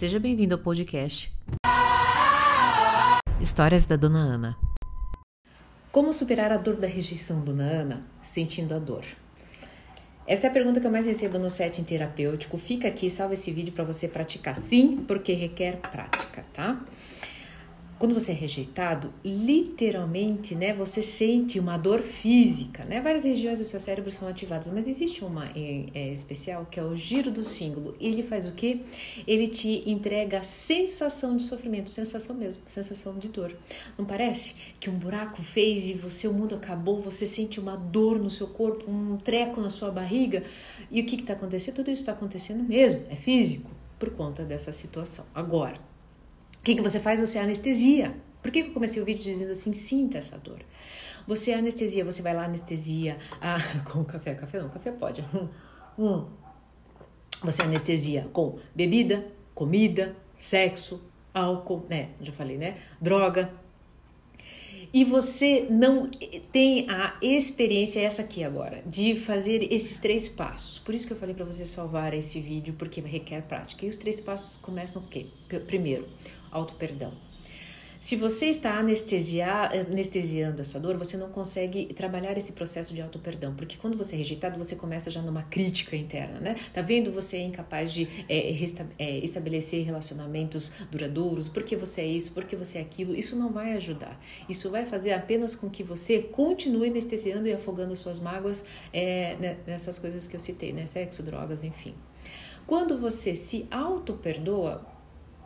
Seja bem-vindo ao podcast Histórias da Dona Ana. Como superar a dor da rejeição, Dona Ana, sentindo a dor? Essa é a pergunta que eu mais recebo no setting terapêutico. Fica aqui, salva esse vídeo para você praticar. Sim, porque requer prática, tá? Quando você é rejeitado, literalmente, né, você sente uma dor física, né? Várias regiões do seu cérebro são ativadas, mas existe uma é, é, especial que é o giro do símbolo. Ele faz o quê? Ele te entrega a sensação de sofrimento, sensação mesmo, sensação de dor. Não parece que um buraco fez e você o mundo acabou, você sente uma dor no seu corpo, um treco na sua barriga? E o que está acontecendo? Tudo isso está acontecendo mesmo, é físico, por conta dessa situação. Agora, o que, que você faz? Você anestesia. Por que eu comecei o vídeo dizendo assim, sinta essa dor? Você anestesia, você vai lá anestesia ah, com café, café não, café pode. Hum, hum. Você anestesia com bebida, comida, sexo, álcool, né? Já falei, né? Droga. E você não tem a experiência essa aqui agora de fazer esses três passos. Por isso que eu falei para você salvar esse vídeo porque requer prática. E os três passos começam o quê? Primeiro, auto-perdão. Se você está anestesiando essa dor, você não consegue trabalhar esse processo de auto-perdão, porque quando você é rejeitado, você começa já numa crítica interna, né? Tá vendo? Você é incapaz de é, é, estabelecer relacionamentos duradouros, porque você é isso, porque você é aquilo. Isso não vai ajudar. Isso vai fazer apenas com que você continue anestesiando e afogando suas mágoas é, né, nessas coisas que eu citei, né? Sexo, drogas, enfim. Quando você se auto-perdoa,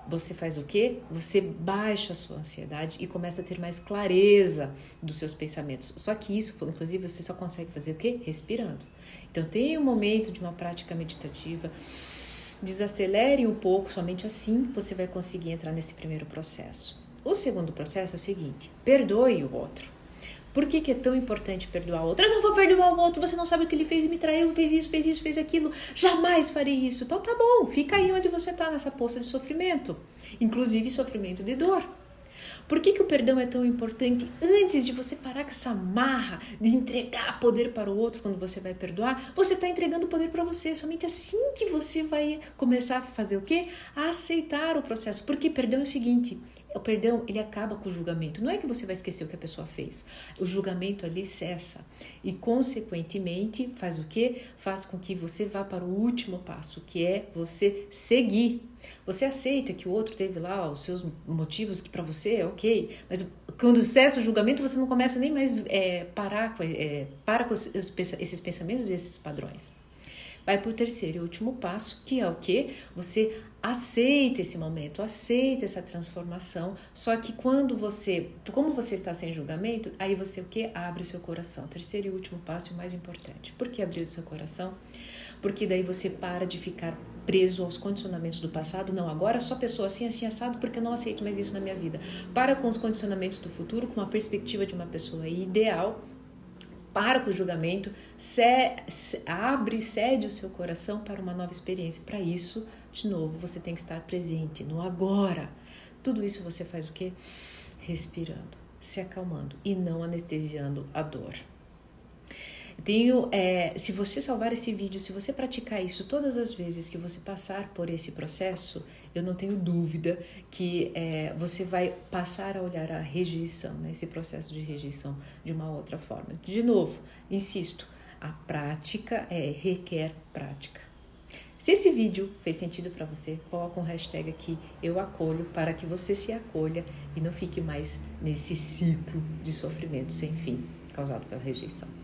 você faz o quê? Você baixa a sua ansiedade e começa a ter mais clareza dos seus pensamentos. Só que isso, inclusive, você só consegue fazer o quê? Respirando. Então, tem um momento de uma prática meditativa. Desacelere um pouco, somente assim você vai conseguir entrar nesse primeiro processo. O segundo processo é o seguinte: perdoe o outro. Por que, que, é tão importante perdoar o outro? Eu não vou perdoar o outro, você não sabe o que ele fez e me traiu, fez isso, fez isso, fez aquilo. Jamais farei isso. Então tá bom, fica aí onde você está, nessa poça de sofrimento. Inclusive sofrimento de dor. Por que, que o perdão é tão importante? Antes de você parar com essa marra de entregar poder para o outro quando você vai perdoar, você está entregando poder para você. Somente assim que você vai começar a fazer o quê? A aceitar o processo. Porque perdão é o seguinte: o perdão, ele acaba com o julgamento. Não é que você vai esquecer o que a pessoa fez. O julgamento ali cessa. E, consequentemente, faz o quê? Faz com que você vá para o último passo, que é você seguir. Você aceita que o outro teve lá os seus motivos que para você é ok, mas quando cessa o julgamento, você não começa nem mais é, parar é, para com esses pensamentos e esses padrões. Vai para o terceiro e último passo, que é o que? Você aceita esse momento, aceita essa transformação. Só que quando você, como você está sem julgamento, aí você o que? Abre o seu coração. Terceiro e último passo, e o mais importante. Por que abrir o seu coração? Porque daí você para de ficar preso aos condicionamentos do passado. Não, agora só pessoa assim, assim, assado, porque eu não aceito mais isso na minha vida. Para com os condicionamentos do futuro, com a perspectiva de uma pessoa ideal para com o julgamento, se, se, abre, cede o seu coração para uma nova experiência. Para isso, de novo, você tem que estar presente no agora. Tudo isso você faz o quê? Respirando, se acalmando e não anestesiando a dor. Tenho, é, se você salvar esse vídeo, se você praticar isso todas as vezes que você passar por esse processo, eu não tenho dúvida que é, você vai passar a olhar a rejeição, né, esse processo de rejeição de uma outra forma. De novo, insisto, a prática é, requer prática. Se esse vídeo fez sentido para você, coloca um hashtag aqui, eu acolho, para que você se acolha e não fique mais nesse ciclo de sofrimento sem fim causado pela rejeição.